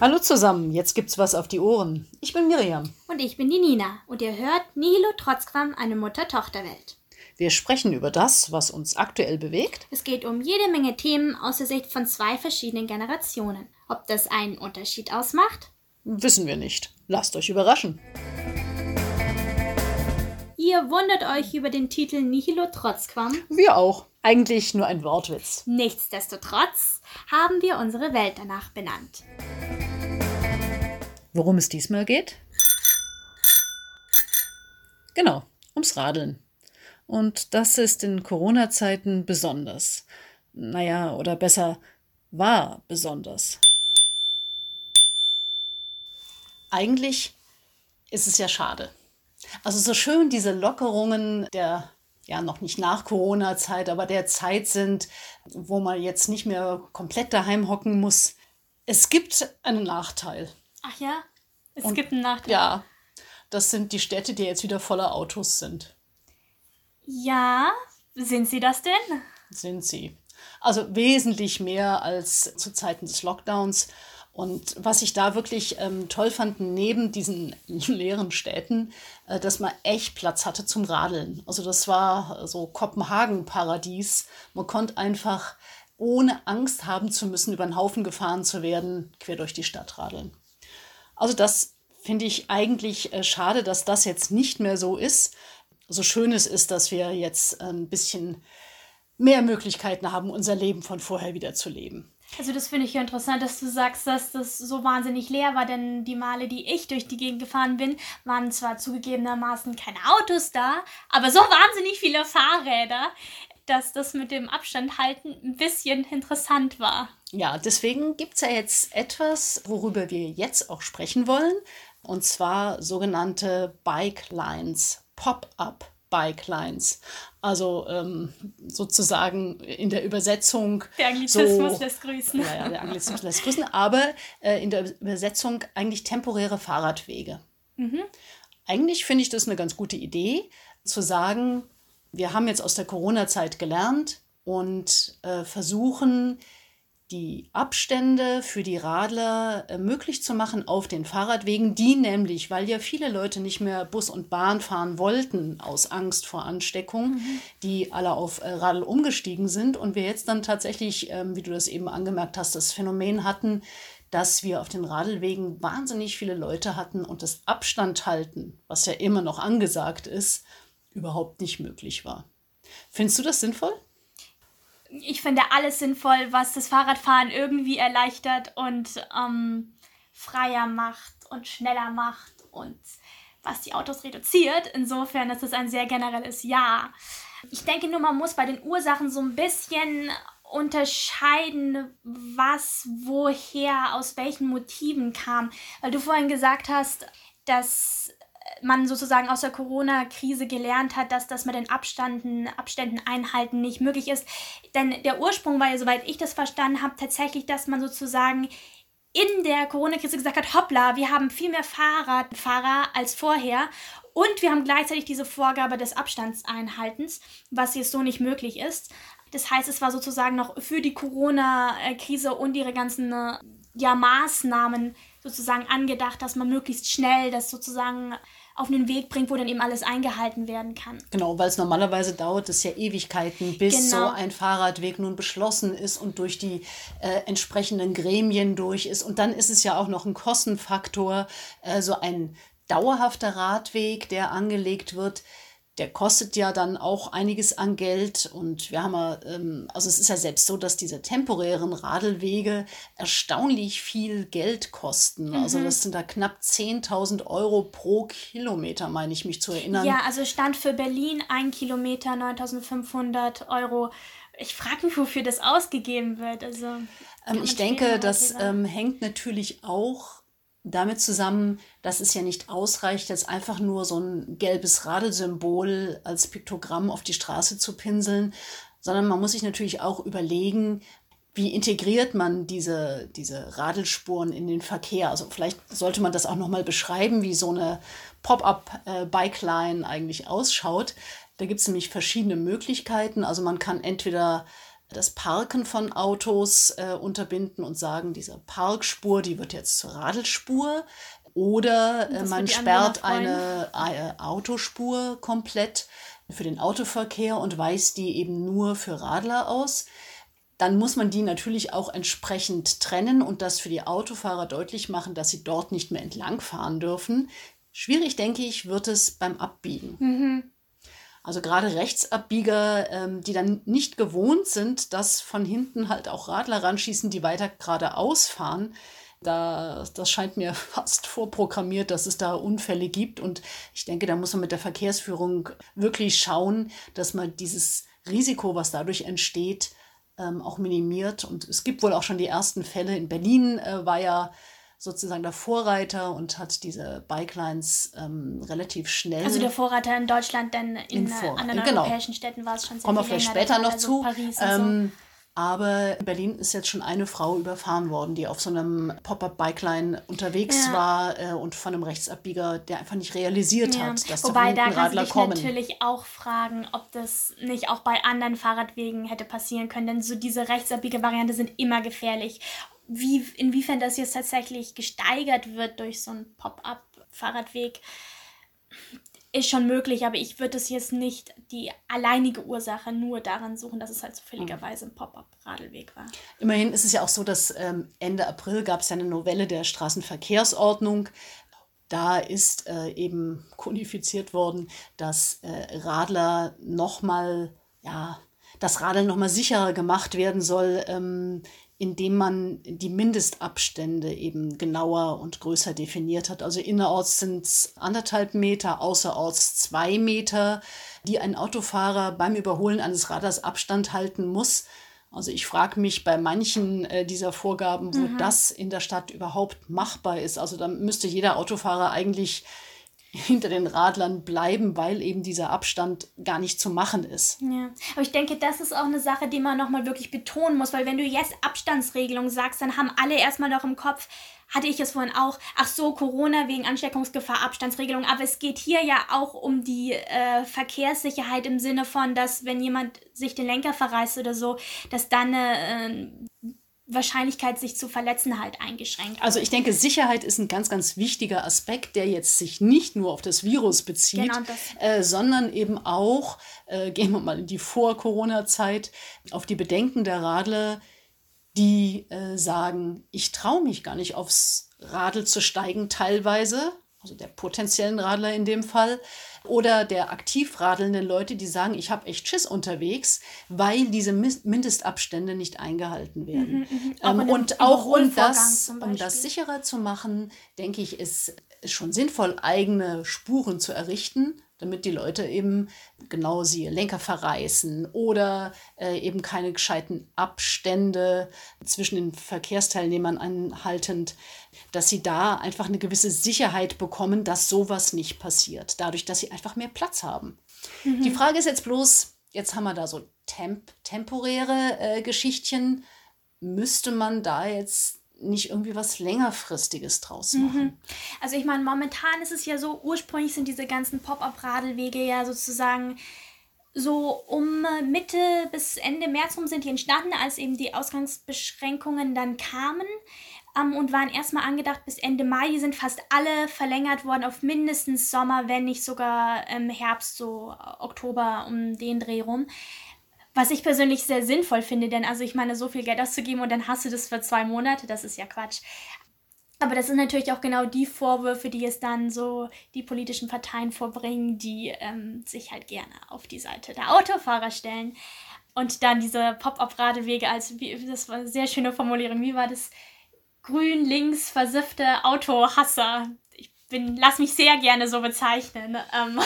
Hallo zusammen, jetzt gibt's was auf die Ohren. Ich bin Miriam. Und ich bin die Nina. Und ihr hört Nihilo Trotzquam, eine Mutter-Tochter-Welt. Wir sprechen über das, was uns aktuell bewegt. Es geht um jede Menge Themen aus der Sicht von zwei verschiedenen Generationen. Ob das einen Unterschied ausmacht? Wissen wir nicht. Lasst euch überraschen. Ihr wundert euch über den Titel Nihilo Trotzquam. Wir auch. Eigentlich nur ein Wortwitz. Nichtsdestotrotz haben wir unsere Welt danach benannt. Worum es diesmal geht? Genau, ums Radeln. Und das ist in Corona-Zeiten besonders. Naja, oder besser, war besonders. Eigentlich ist es ja schade. Also so schön diese Lockerungen der ja noch nicht nach Corona-Zeit, aber der Zeit sind, wo man jetzt nicht mehr komplett daheim hocken muss. Es gibt einen Nachteil. Ach ja, es Und- gibt einen Nachteil. Ja, das sind die Städte, die jetzt wieder voller Autos sind. Ja, sind sie das denn? Sind sie. Also wesentlich mehr als zu Zeiten des Lockdowns. Und was ich da wirklich ähm, toll fand, neben diesen leeren Städten, äh, dass man echt Platz hatte zum Radeln. Also das war äh, so Kopenhagen-Paradies. Man konnte einfach ohne Angst haben zu müssen, über den Haufen gefahren zu werden, quer durch die Stadt radeln. Also das finde ich eigentlich äh, schade, dass das jetzt nicht mehr so ist. So schön es ist, dass wir jetzt ein bisschen mehr Möglichkeiten haben, unser Leben von vorher wieder zu leben. Also das finde ich ja interessant, dass du sagst, dass das so wahnsinnig leer war, denn die Male, die ich durch die Gegend gefahren bin, waren zwar zugegebenermaßen keine Autos da, aber so wahnsinnig viele Fahrräder, dass das mit dem Abstand halten ein bisschen interessant war. Ja, deswegen gibt es ja jetzt etwas, worüber wir jetzt auch sprechen wollen, und zwar sogenannte Bike Lines, Pop-up Bike Lines. Also ähm, sozusagen in der Übersetzung. Der Anglizismus so, lässt grüßen. Ja, ja, der Anglizismus lässt grüßen, aber äh, in der Übersetzung eigentlich temporäre Fahrradwege. Eigentlich finde ich das eine ganz gute Idee, zu sagen, wir haben jetzt aus der Corona-Zeit gelernt und äh, versuchen, die Abstände für die Radler äh, möglich zu machen auf den Fahrradwegen, die nämlich, weil ja viele Leute nicht mehr Bus und Bahn fahren wollten aus Angst vor Ansteckung, die alle auf äh, Radl umgestiegen sind und wir jetzt dann tatsächlich, ähm, wie du das eben angemerkt hast, das Phänomen hatten, dass wir auf den Radlwegen wahnsinnig viele Leute hatten und das Abstand halten, was ja immer noch angesagt ist, überhaupt nicht möglich war. Findest du das sinnvoll? Ich finde alles sinnvoll, was das Fahrradfahren irgendwie erleichtert und ähm, freier macht und schneller macht und was die Autos reduziert. Insofern ist es ein sehr generelles Ja. Ich denke nur, man muss bei den Ursachen so ein bisschen unterscheiden, was woher, aus welchen Motiven kam. Weil du vorhin gesagt hast, dass man sozusagen aus der Corona-Krise gelernt hat, dass das mit den Abständen, Abständen einhalten nicht möglich ist. Denn der Ursprung war ja, soweit ich das verstanden habe, tatsächlich, dass man sozusagen in der Corona-Krise gesagt hat, hoppla, wir haben viel mehr Fahrradfahrer als vorher und wir haben gleichzeitig diese Vorgabe des Abstandseinhaltens, was jetzt so nicht möglich ist. Das heißt, es war sozusagen noch für die Corona-Krise und ihre ganzen äh, ja, Maßnahmen sozusagen angedacht, dass man möglichst schnell das sozusagen auf einen Weg bringt, wo dann eben alles eingehalten werden kann. Genau, weil es normalerweise dauert es ja Ewigkeiten, bis Genau. so ein Fahrradweg nun beschlossen ist und durch die äh, entsprechenden Gremien durch ist. Und dann ist es ja auch noch ein Kostenfaktor, äh, so ein dauerhafter Radweg, der angelegt wird. Der kostet ja dann auch einiges an Geld und wir haben ja, ähm, also es ist ja selbst so, dass diese temporären Radlwege erstaunlich viel Geld kosten. Also das sind da knapp 10.000 Euro pro Kilometer, meine ich mich zu erinnern. Ja, also stand für Berlin ein Kilometer 9500 Euro. Ich frage mich, wofür das ausgegeben wird. Also, Ähm, ich denke, das ähm, hängt natürlich auch damit zusammen, dass es ja nicht ausreicht, jetzt einfach nur so ein gelbes Radelsymbol als Piktogramm auf die Straße zu pinseln, sondern man muss sich natürlich auch überlegen, wie integriert man diese, diese Radelspuren in den Verkehr? Also vielleicht sollte man das auch nochmal beschreiben, wie so eine Pop-up-Bike-Line eigentlich ausschaut. Da gibt es nämlich verschiedene Möglichkeiten. Also man kann entweder das Parken von Autos äh, unterbinden und sagen, diese Parkspur, die wird jetzt zur Radelspur. Oder äh, man sperrt eine, eine äh, Autospur komplett für den Autoverkehr und weist die eben nur für Radler aus dann muss man die natürlich auch entsprechend trennen und das für die Autofahrer deutlich machen, dass sie dort nicht mehr entlangfahren dürfen. Schwierig, denke ich, wird es beim Abbiegen. Mhm. Also gerade Rechtsabbieger, ähm, die dann nicht gewohnt sind, dass von hinten halt auch Radler ranschießen, die weiter geradeaus fahren. Da, das scheint mir fast vorprogrammiert, dass es da Unfälle gibt. Und ich denke, da muss man mit der Verkehrsführung wirklich schauen, dass man dieses Risiko, was dadurch entsteht, ähm, auch minimiert. Und es gibt wohl auch schon die ersten Fälle. In Berlin äh, war ja sozusagen der Vorreiter und hat diese Bikelines ähm, relativ schnell. Also der Vorreiter in Deutschland, denn in, in anderen genau. europäischen Städten war es schon sehr Kommen wir vielleicht später noch also zu. Paris ähm, so. Aber in Berlin ist jetzt schon eine Frau überfahren worden, die auf so einem Pop-up-Bikeline unterwegs ja. war äh, und von einem Rechtsabbieger, der einfach nicht realisiert ja. hat, dass Wobei, da du dich kommen. natürlich auch fragen, ob das nicht auch bei anderen Fahrradwegen hätte passieren können. Denn so diese Rechtsabbieger-Variante sind immer gefährlich. Wie, inwiefern das jetzt tatsächlich gesteigert wird durch so einen Pop-up-Fahrradweg, ist schon möglich, aber ich würde es jetzt nicht die alleinige Ursache nur daran suchen, dass es halt zufälligerweise ein Pop-up-Radelweg war. Immerhin ist es ja auch so, dass ähm, Ende April gab es ja eine Novelle der Straßenverkehrsordnung. Da ist äh, eben kodifiziert worden, dass äh, Radler nochmal, ja, das Radeln nochmal sicherer gemacht werden soll, ähm, indem man die Mindestabstände eben genauer und größer definiert hat. Also innerorts sind es anderthalb Meter, außerorts zwei Meter, die ein Autofahrer beim Überholen eines Radars Abstand halten muss. Also ich frage mich bei manchen äh, dieser Vorgaben, wo mhm. das in der Stadt überhaupt machbar ist. Also da müsste jeder Autofahrer eigentlich hinter den Radlern bleiben, weil eben dieser Abstand gar nicht zu machen ist. Ja, aber ich denke, das ist auch eine Sache, die man nochmal wirklich betonen muss, weil wenn du jetzt Abstandsregelung sagst, dann haben alle erstmal noch im Kopf, hatte ich es vorhin auch, ach so, Corona wegen Ansteckungsgefahr, Abstandsregelung, aber es geht hier ja auch um die äh, Verkehrssicherheit im Sinne von, dass wenn jemand sich den Lenker verreißt oder so, dass dann eine äh, Wahrscheinlichkeit, sich zu verletzen, halt eingeschränkt. Also ich denke, Sicherheit ist ein ganz, ganz wichtiger Aspekt, der jetzt sich nicht nur auf das Virus bezieht, genau äh, sondern eben auch, äh, gehen wir mal in die Vor-Corona-Zeit, auf die Bedenken der Radler, die äh, sagen, ich traue mich gar nicht aufs Radl zu steigen teilweise, also der potenziellen Radler in dem Fall, oder der aktiv radelnden Leute, die sagen, ich habe echt Schiss unterwegs, weil diese Mindestabstände nicht eingehalten werden. Mhm, mhm. Ähm, und auch um das, um das sicherer zu machen, denke ich, ist schon sinnvoll, eigene Spuren zu errichten damit die Leute eben genau sie Lenker verreißen oder äh, eben keine gescheiten Abstände zwischen den Verkehrsteilnehmern anhaltend, dass sie da einfach eine gewisse Sicherheit bekommen, dass sowas nicht passiert, dadurch, dass sie einfach mehr Platz haben. Mhm. Die Frage ist jetzt bloß, jetzt haben wir da so temp temporäre äh, Geschichtchen, müsste man da jetzt nicht irgendwie was längerfristiges draus mhm. machen. Also ich meine, momentan ist es ja so, ursprünglich sind diese ganzen Pop-up-Radelwege ja sozusagen so um Mitte bis Ende März rum sind die entstanden, als eben die Ausgangsbeschränkungen dann kamen ähm, und waren erstmal angedacht bis Ende Mai. Die sind fast alle verlängert worden auf mindestens Sommer, wenn nicht sogar im Herbst, so Oktober um den Dreh rum. Was ich persönlich sehr sinnvoll finde, denn also ich meine, so viel Geld auszugeben und dann hast du das für zwei Monate, das ist ja Quatsch. Aber das sind natürlich auch genau die Vorwürfe, die es dann so die politischen Parteien vorbringen, die ähm, sich halt gerne auf die Seite der Autofahrer stellen. Und dann diese Pop-up-Radewege als, wie, das war eine sehr schöne Formulierung, wie war das? Grün, links, versiffte Autohasser. Ich bin, lass mich sehr gerne so bezeichnen. Ähm,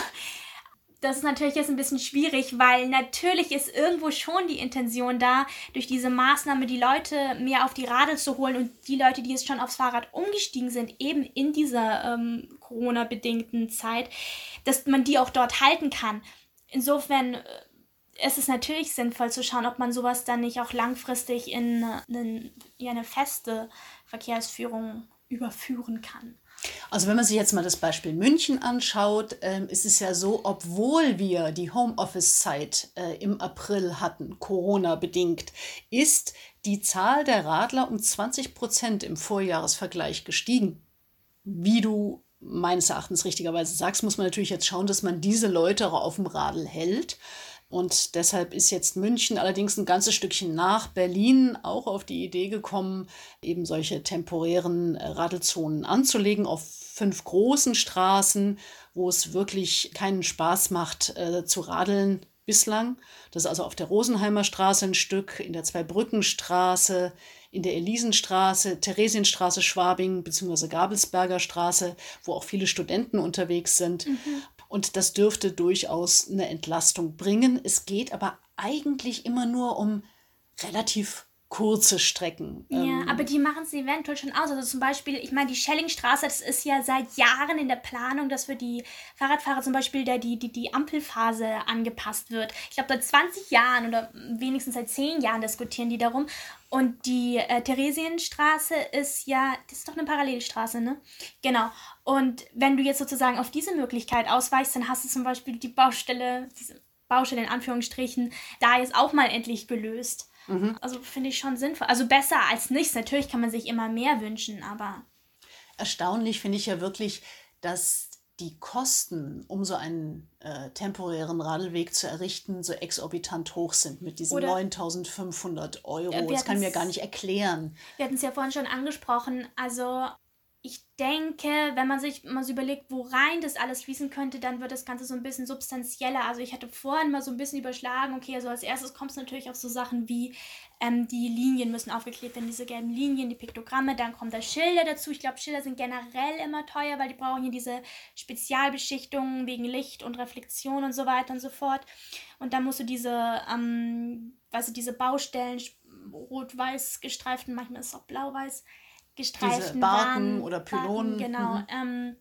das ist natürlich jetzt ein bisschen schwierig, weil natürlich ist irgendwo schon die Intention da, durch diese Maßnahme die Leute mehr auf die Radl zu holen und die Leute, die jetzt schon aufs Fahrrad umgestiegen sind, eben in dieser ähm, Corona-bedingten Zeit, dass man die auch dort halten kann. Insofern äh, ist es natürlich sinnvoll zu schauen, ob man sowas dann nicht auch langfristig in, in, in eine feste Verkehrsführung überführen kann. Also wenn man sich jetzt mal das Beispiel München anschaut, ähm, ist es ja so, obwohl wir die Homeoffice-Zeit äh, im April hatten, Corona bedingt, ist die Zahl der Radler um 20 Prozent im Vorjahresvergleich gestiegen. Wie du meines Erachtens richtigerweise sagst, muss man natürlich jetzt schauen, dass man diese Leute auf dem Radl hält. Und deshalb ist jetzt München allerdings ein ganzes Stückchen nach Berlin auch auf die Idee gekommen, eben solche temporären äh, Radelzonen anzulegen auf fünf großen Straßen, wo es wirklich keinen Spaß macht äh, zu radeln bislang. Das ist also auf der Rosenheimer Straße ein Stück, in der Zweibrückenstraße, in der Elisenstraße, Theresienstraße, Schwabing bzw. Gabelsberger Straße, wo auch viele Studenten unterwegs sind. Mhm. Und das dürfte durchaus eine Entlastung bringen. Es geht aber eigentlich immer nur um relativ kurze Strecken. Ja, ähm, aber die machen es eventuell schon aus. Also zum Beispiel, ich meine, die Schellingstraße, das ist ja seit Jahren in der Planung, dass für die Fahrradfahrer zum Beispiel der, die, die, die Ampelphase angepasst wird. Ich glaube, seit 20 Jahren oder wenigstens seit 10 Jahren diskutieren die darum. Und die äh, Theresienstraße ist ja, das ist doch eine Parallelstraße, ne? Genau. Und wenn du jetzt sozusagen auf diese Möglichkeit ausweichst, dann hast du zum Beispiel die Baustelle, diese Baustelle in Anführungsstrichen, da jetzt auch mal endlich gelöst. Mhm. Also finde ich schon sinnvoll. Also besser als nichts. Natürlich kann man sich immer mehr wünschen, aber. Erstaunlich finde ich ja wirklich, dass die Kosten, um so einen äh, temporären Radlweg zu errichten, so exorbitant hoch sind mit diesen 9500 Euro. Das kann ich mir gar nicht erklären. Wir hatten es ja vorhin schon angesprochen. Also ich denke, wenn man sich mal so überlegt, wo rein das alles fließen könnte, dann wird das Ganze so ein bisschen substanzieller. Also ich hatte vorhin mal so ein bisschen überschlagen, okay, also als erstes kommt es natürlich auf so Sachen wie ähm, die Linien müssen aufgeklebt werden, diese gelben Linien, die Piktogramme, dann kommen da Schilder dazu. Ich glaube, Schilder sind generell immer teuer, weil die brauchen hier diese Spezialbeschichtungen wegen Licht und Reflexion und so weiter und so fort. Und dann musst du diese, ähm, also diese Baustellen, rot-weiß gestreiften, manchmal ist es auch blau-weiß, gestreiften Diese Barken Waren, oder Pylonen. Barken, genau. Mhm. Ähm,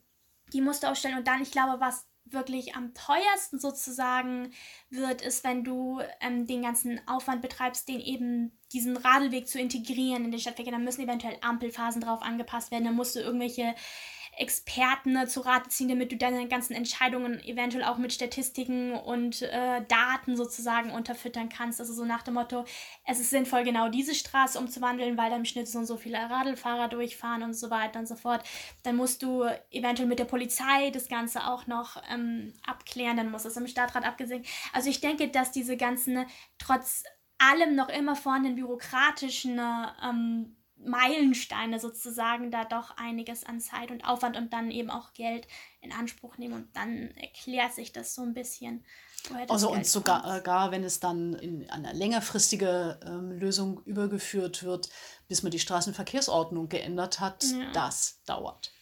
die musst du aufstellen. Und dann, ich glaube, was wirklich am teuersten sozusagen wird, ist, wenn du ähm, den ganzen Aufwand betreibst, den eben diesen Radlweg zu integrieren in den Stadtverkehr. Dann müssen eventuell Ampelphasen drauf angepasst werden. Dann musst du irgendwelche Experten ne, zu Rate ziehen, damit du deine ganzen Entscheidungen eventuell auch mit Statistiken und äh, Daten sozusagen unterfüttern kannst. Also so nach dem Motto, es ist sinnvoll, genau diese Straße umzuwandeln, weil da im Schnitt so und so viele Radlfahrer durchfahren und so weiter und so fort. Dann musst du eventuell mit der Polizei das Ganze auch noch ähm, abklären, dann muss es im Stadtrat abgesehen. Also ich denke, dass diese ganzen, trotz allem noch immer vorhandenen bürokratischen ähm, Meilensteine sozusagen da doch einiges an Zeit und Aufwand und dann eben auch Geld in Anspruch nehmen und dann erklärt sich das so ein bisschen. Also Geld und sogar äh, gar, wenn es dann in eine längerfristige ähm, Lösung übergeführt wird, bis man die Straßenverkehrsordnung geändert hat, ja. das dauert.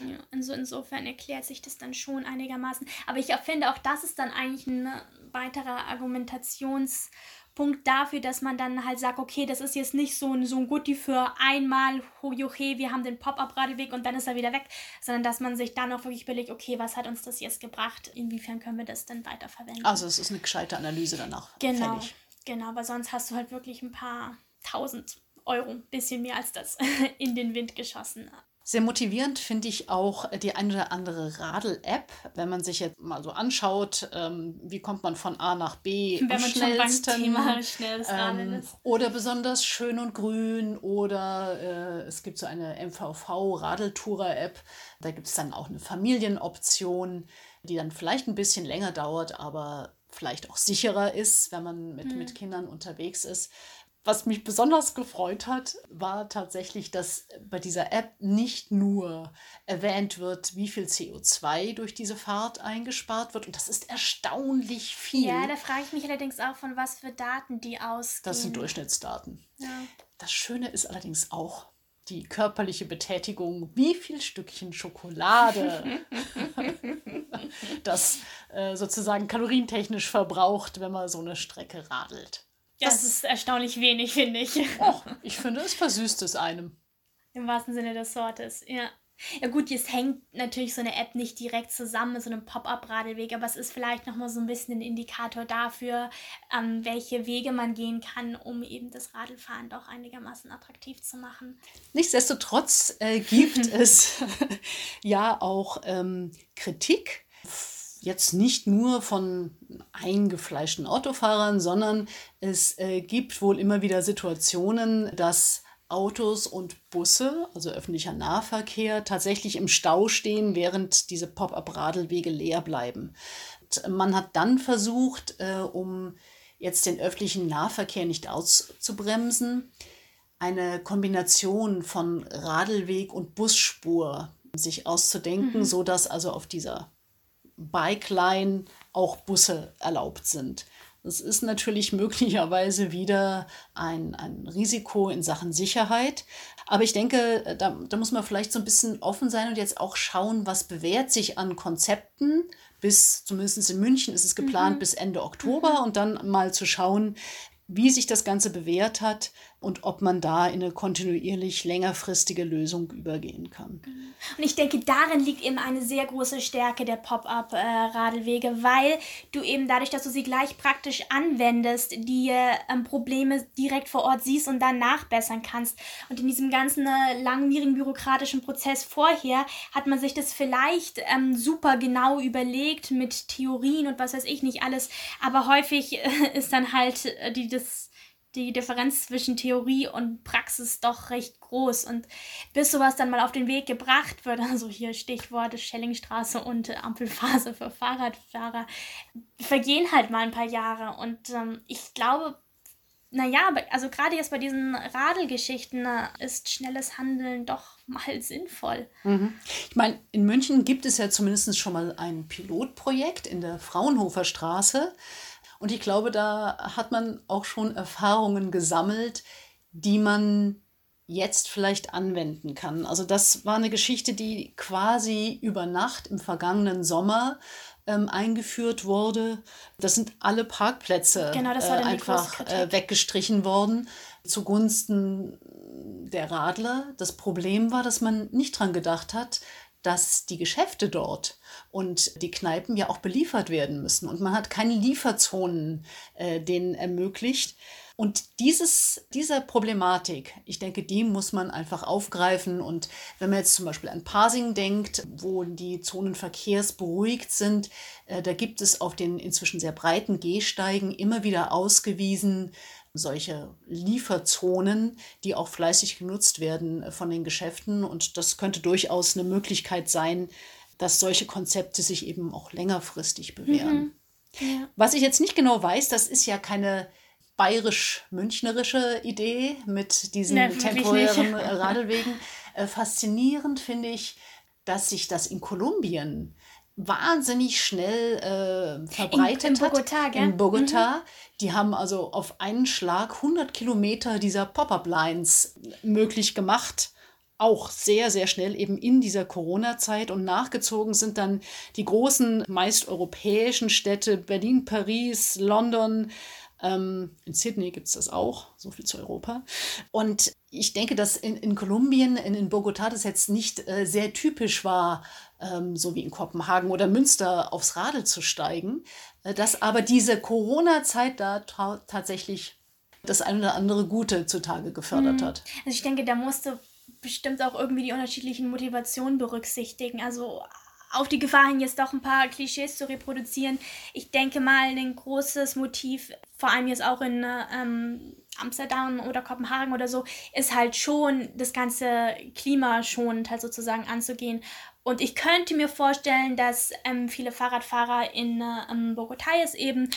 Ja, also insofern erklärt sich das dann schon einigermaßen. Aber ich finde auch, das ist dann eigentlich ein weiterer Argumentations- Punkt dafür, dass man dann halt sagt, okay, das ist jetzt nicht so ein, so ein Gutti für einmal, hojoche, wir haben den Pop-Up-Radweg und dann ist er wieder weg, sondern dass man sich dann auch wirklich überlegt, okay, was hat uns das jetzt gebracht, inwiefern können wir das denn weiterverwenden. Also es ist eine gescheite Analyse danach. Genau, fällig. genau, weil sonst hast du halt wirklich ein paar tausend Euro, ein bisschen mehr als das, in den Wind geschossen. Sehr motivierend finde ich auch die eine oder andere Radl-App, wenn man sich jetzt mal so anschaut, ähm, wie kommt man von A nach B wenn am man schnellsten. Thema schnelles ähm, ist. Oder besonders schön und grün oder äh, es gibt so eine MVV-Radeltourer-App, da gibt es dann auch eine Familienoption, die dann vielleicht ein bisschen länger dauert, aber vielleicht auch sicherer ist, wenn man mit, hm. mit Kindern unterwegs ist. Was mich besonders gefreut hat, war tatsächlich, dass bei dieser App nicht nur erwähnt wird, wie viel CO2 durch diese Fahrt eingespart wird. Und das ist erstaunlich viel. Ja, da frage ich mich allerdings auch, von was für Daten die ausgehen. Das sind Durchschnittsdaten. Ja. Das Schöne ist allerdings auch, die körperliche Betätigung, wie viel Stückchen Schokolade das äh, sozusagen kalorientechnisch verbraucht, wenn man so eine Strecke radelt. Das, das ist erstaunlich wenig, finde ich. Och, ich finde, es versüßt es einem. Im wahrsten Sinne des Wortes, ja. Ja gut, jetzt hängt natürlich so eine App nicht direkt zusammen mit so einem Pop-up-Radelweg, aber es ist vielleicht nochmal so ein bisschen ein Indikator dafür, ähm, welche Wege man gehen kann, um eben das Radlfahren doch einigermaßen attraktiv zu machen. Nichtsdestotrotz äh, gibt es ja auch ähm, Kritik jetzt nicht nur von eingefleischten Autofahrern, sondern es äh, gibt wohl immer wieder Situationen, dass Autos und Busse, also öffentlicher Nahverkehr, tatsächlich im Stau stehen, während diese Pop-up-Radelwege leer bleiben. Und man hat dann versucht, äh, um jetzt den öffentlichen Nahverkehr nicht auszubremsen, eine Kombination von Radlweg und Busspur sich auszudenken, mhm. sodass also auf dieser Bike-Line auch Busse erlaubt sind. Das ist natürlich möglicherweise wieder ein, ein Risiko in Sachen Sicherheit. Aber ich denke, da, da muss man vielleicht so ein bisschen offen sein und jetzt auch schauen, was bewährt sich an Konzepten. Bis, zumindest in München ist es geplant, mhm. bis Ende Oktober mhm. und dann mal zu schauen, wie sich das Ganze bewährt hat und ob man da in eine kontinuierlich längerfristige Lösung übergehen kann. Und ich denke, darin liegt eben eine sehr große Stärke der Pop-up-Radelwege, weil du eben dadurch, dass du sie gleich praktisch anwendest, die ähm, Probleme direkt vor Ort siehst und dann nachbessern kannst. Und in diesem ganzen äh, langwierigen bürokratischen Prozess vorher hat man sich das vielleicht ähm, super genau überlegt mit Theorien und was weiß ich nicht alles, aber häufig ist dann halt äh, die das die Differenz zwischen Theorie und Praxis doch recht groß. Und bis sowas dann mal auf den Weg gebracht wird, also hier Stichworte Schellingstraße und Ampelphase für Fahrradfahrer, vergehen halt mal ein paar Jahre. Und ähm, ich glaube, naja, also gerade jetzt bei diesen Radelgeschichten äh, ist schnelles Handeln doch mal sinnvoll. Mhm. Ich meine, in München gibt es ja zumindest schon mal ein Pilotprojekt in der Fraunhofer Straße. Und ich glaube, da hat man auch schon Erfahrungen gesammelt, die man jetzt vielleicht anwenden kann. Also das war eine Geschichte, die quasi über Nacht im vergangenen Sommer ähm, eingeführt wurde. Das sind alle Parkplätze genau, äh, einfach äh, weggestrichen worden zugunsten der Radler. Das Problem war, dass man nicht dran gedacht hat, dass die Geschäfte dort und die Kneipen ja auch beliefert werden müssen. Und man hat keine Lieferzonen äh, denen ermöglicht. Und dieses, diese Problematik, ich denke, die muss man einfach aufgreifen. Und wenn man jetzt zum Beispiel an Parsing denkt, wo die Zonen verkehrsberuhigt sind, äh, da gibt es auf den inzwischen sehr breiten Gehsteigen immer wieder ausgewiesen solche Lieferzonen, die auch fleißig genutzt werden von den Geschäften. Und das könnte durchaus eine Möglichkeit sein, dass solche Konzepte sich eben auch längerfristig bewähren. Mhm. Ja. Was ich jetzt nicht genau weiß, das ist ja keine bayerisch-münchnerische Idee mit diesen nee, temporären nicht. Radlwegen. Äh, faszinierend finde ich, dass sich das in Kolumbien wahnsinnig schnell äh, verbreitet in, in Bogota, hat. Gell? In Bogota. Mhm. Die haben also auf einen Schlag 100 Kilometer dieser Pop-up-Lines möglich gemacht auch sehr, sehr schnell eben in dieser Corona-Zeit und nachgezogen sind dann die großen, meist europäischen Städte Berlin, Paris, London. Ähm, in Sydney gibt es das auch, so viel zu Europa. Und ich denke, dass in, in Kolumbien, in, in Bogotá, das jetzt nicht äh, sehr typisch war, ähm, so wie in Kopenhagen oder Münster aufs Radl zu steigen, äh, dass aber diese Corona-Zeit da tatsächlich das eine oder andere Gute zutage gefördert mhm. hat. Also ich denke, da musste bestimmt auch irgendwie die unterschiedlichen Motivationen berücksichtigen. Also auf die Gefahr hin, jetzt doch ein paar Klischees zu reproduzieren. Ich denke mal, ein großes Motiv, vor allem jetzt auch in ähm, Amsterdam oder Kopenhagen oder so, ist halt schon das ganze Klima schonend halt sozusagen anzugehen. Und ich könnte mir vorstellen, dass ähm, viele Fahrradfahrer in ähm, Bogotá jetzt eben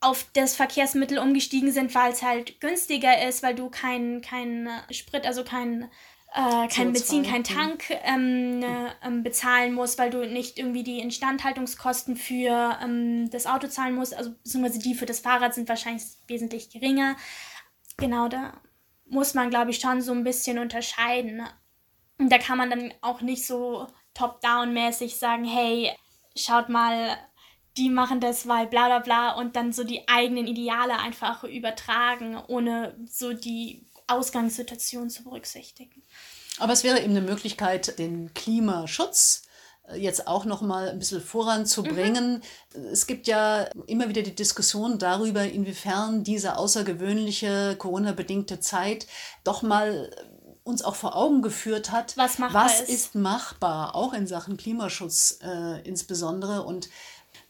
auf das Verkehrsmittel umgestiegen sind, weil es halt günstiger ist, weil du kein, kein Sprit, also kein, äh, kein Benzin, kein Tank ähm, äh, bezahlen musst, weil du nicht irgendwie die Instandhaltungskosten für ähm, das Auto zahlen musst, also beziehungsweise die für das Fahrrad sind wahrscheinlich wesentlich geringer. Genau, da muss man, glaube ich, schon so ein bisschen unterscheiden. Und da kann man dann auch nicht so top-down-mäßig sagen, hey, schaut mal, die machen das, weil bla bla bla und dann so die eigenen Ideale einfach übertragen, ohne so die Ausgangssituation zu berücksichtigen. Aber es wäre eben eine Möglichkeit, den Klimaschutz äh, jetzt auch noch mal ein bisschen voranzubringen. Mhm. Es gibt ja immer wieder die Diskussion darüber, inwiefern diese außergewöhnliche Corona-bedingte Zeit doch mal uns auch vor Augen geführt hat, was, was ist. ist. machbar, auch in Sachen Klimaschutz äh, insbesondere. Und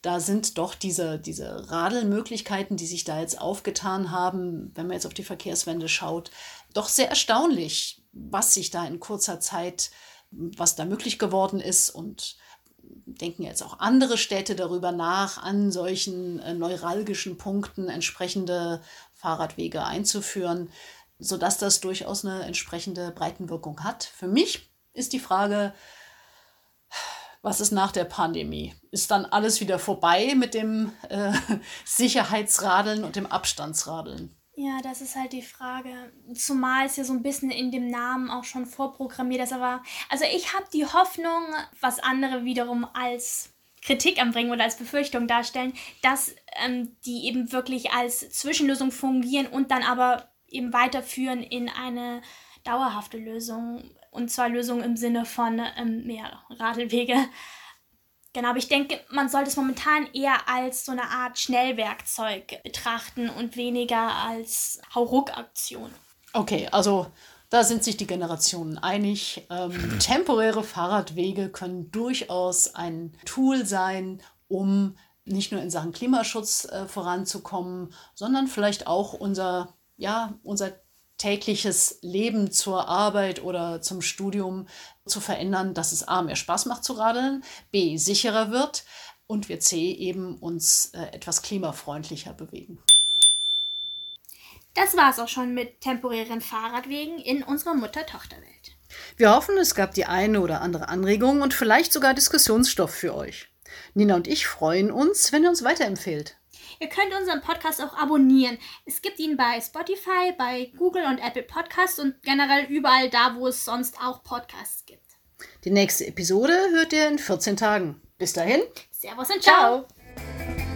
da sind doch diese, diese Radelmöglichkeiten, die sich da jetzt aufgetan haben, wenn man jetzt auf die Verkehrswende schaut, doch sehr erstaunlich, was sich da in kurzer Zeit, was da möglich geworden ist und denken jetzt auch andere Städte darüber nach, an solchen äh, neuralgischen Punkten entsprechende Fahrradwege einzuführen sodass das durchaus eine entsprechende Breitenwirkung hat. Für mich ist die Frage, was ist nach der Pandemie? Ist dann alles wieder vorbei mit dem äh, Sicherheitsradeln und dem Abstandsradeln? Ja, das ist halt die Frage. Zumal es ja so ein bisschen in dem Namen auch schon vorprogrammiert ist. Aber also ich habe die Hoffnung, was andere wiederum als Kritik anbringen oder als Befürchtung darstellen, dass ähm, die eben wirklich als Zwischenlösung fungieren und dann aber eben weiterführen in eine dauerhafte Lösung. Und zwar Lösung im Sinne von ähm, mehr Radlwege. Genau, aber ich denke, man sollte es momentan eher als so eine Art Schnellwerkzeug betrachten und weniger als Hauruck-Aktion. Okay, also da sind sich die Generationen einig. Ähm, temporäre Fahrradwege können durchaus ein Tool sein, um nicht nur in Sachen Klimaschutz äh, voranzukommen, sondern vielleicht auch unser ja, unser tägliches Leben zur Arbeit oder zum Studium zu verändern, dass es A, mehr Spaß macht zu radeln, B, sicherer wird und wir C, eben uns äh, etwas klimafreundlicher bewegen. Das war's auch schon mit temporären Fahrradwegen in unserer Mutter-Tochter-Welt. Wir hoffen, es gab die eine oder andere Anregung und vielleicht sogar Diskussionsstoff für euch. Nina und ich freuen uns, wenn ihr uns weiterempfehlt. Ihr könnt unseren Podcast auch abonnieren. Es gibt ihn bei Spotify, bei Google und Apple Podcasts und generell überall da, wo es sonst auch Podcasts gibt. Die nächste Episode hört ihr in 14 Tagen. Bis dahin. Servus und ciao. ciao.